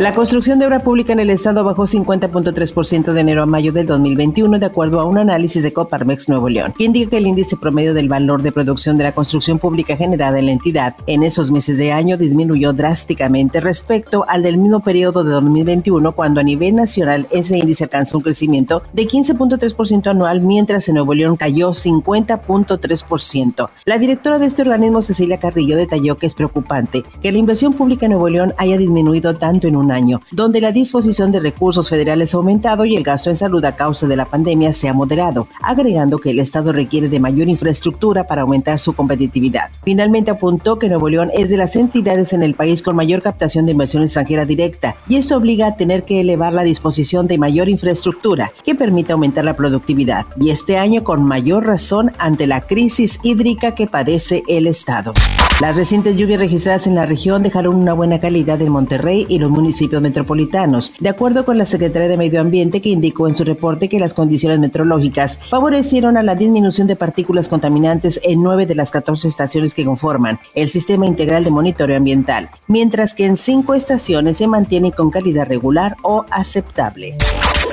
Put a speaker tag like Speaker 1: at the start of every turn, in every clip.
Speaker 1: La construcción de obra pública en el Estado bajó 50.3% de enero a mayo del 2021, de acuerdo a un análisis de Coparmex Nuevo León, que indica que el índice promedio del valor de producción de la construcción pública generada en la entidad en esos meses de año disminuyó drásticamente respecto al del mismo periodo de 2021, cuando a nivel nacional ese índice alcanzó un crecimiento de 15.3% anual, mientras en Nuevo León cayó 50.3%. La directora de este organismo, Cecilia Carrillo, detalló que es preocupante que la inversión pública en Nuevo León haya disminuido tanto en un año, donde la disposición de recursos federales ha aumentado y el gasto en salud a causa de la pandemia se ha moderado, agregando que el Estado requiere de mayor infraestructura para aumentar su competitividad. Finalmente apuntó que Nuevo León es de las entidades en el país con mayor captación de inversión extranjera directa y esto obliga a tener que elevar la disposición de mayor infraestructura que permita aumentar la productividad y este año con mayor razón ante la crisis hídrica que padece el Estado. Las recientes lluvias registradas en la región dejaron una buena calidad en Monterrey y los municipios metropolitanos, de acuerdo con la Secretaría de Medio Ambiente que indicó en su reporte que las condiciones meteorológicas favorecieron a la disminución de partículas contaminantes en nueve de las 14 estaciones que conforman el Sistema Integral de Monitoreo Ambiental, mientras que en cinco estaciones se mantiene con calidad regular o aceptable.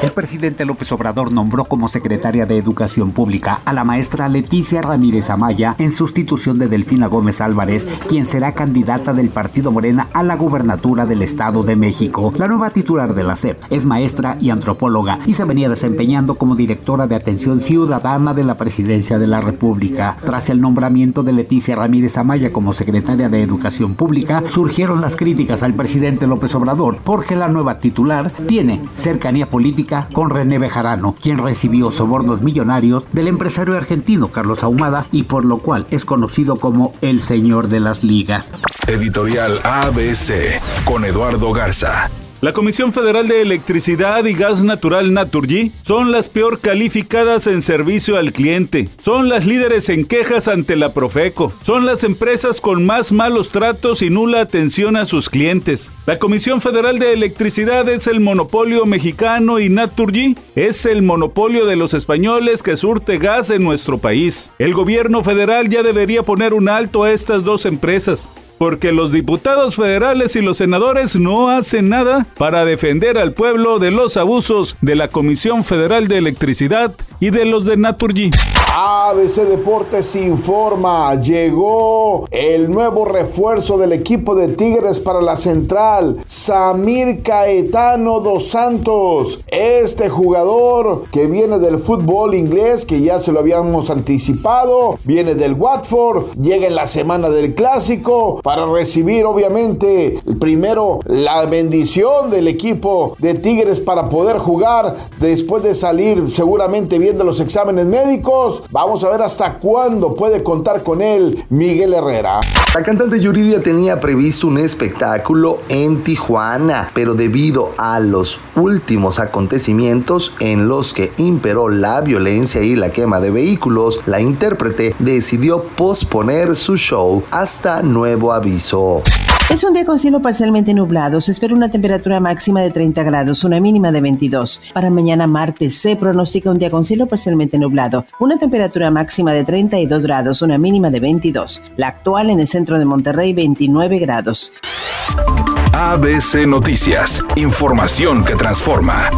Speaker 2: El presidente López Obrador nombró como secretaria de Educación Pública a la maestra Leticia Ramírez Amaya en sustitución de Delfina Gómez Álvarez, quien será candidata del Partido Morena a la gubernatura del Estado de México. La nueva titular de la SEP es maestra y antropóloga y se venía desempeñando como directora de Atención Ciudadana de la Presidencia de la República. Tras el nombramiento de Leticia Ramírez Amaya como secretaria de Educación Pública, surgieron las críticas al presidente López Obrador porque la nueva titular tiene cercanía política con René Bejarano, quien recibió sobornos millonarios del empresario argentino Carlos Ahumada y por lo cual es conocido como el señor de las ligas.
Speaker 3: Editorial ABC con Eduardo Garza.
Speaker 4: La Comisión Federal de Electricidad y Gas Natural Naturgy son las peor calificadas en servicio al cliente, son las líderes en quejas ante la Profeco, son las empresas con más malos tratos y nula atención a sus clientes. La Comisión Federal de Electricidad es el monopolio mexicano y Naturgy es el monopolio de los españoles que surte gas en nuestro país. El gobierno federal ya debería poner un alto a estas dos empresas porque los diputados federales y los senadores no hacen nada para defender al pueblo de los abusos de la Comisión Federal de Electricidad y de los de Naturgy.
Speaker 5: ABC Deportes informa, llegó el nuevo refuerzo del equipo de Tigres para la central, Samir Caetano dos Santos. Este jugador que viene del fútbol inglés, que ya se lo habíamos anticipado, viene del Watford, llega en la semana del clásico para recibir obviamente primero la bendición del equipo de Tigres para poder jugar después de salir seguramente bien de los exámenes médicos Vamos a ver hasta cuándo puede contar con él Miguel Herrera.
Speaker 6: La cantante Yuridia tenía previsto un espectáculo en Tijuana, pero debido a los últimos acontecimientos en los que imperó la violencia y la quema de vehículos, la intérprete decidió posponer su show hasta nuevo aviso.
Speaker 1: Es un día con cielo parcialmente nublado. Se espera una temperatura máxima de 30 grados, una mínima de 22. Para mañana martes se pronostica un día con cielo parcialmente nublado. Una temperatura máxima de 32 grados, una mínima de 22. La actual en el centro de Monterrey, 29 grados.
Speaker 3: ABC Noticias. Información que transforma.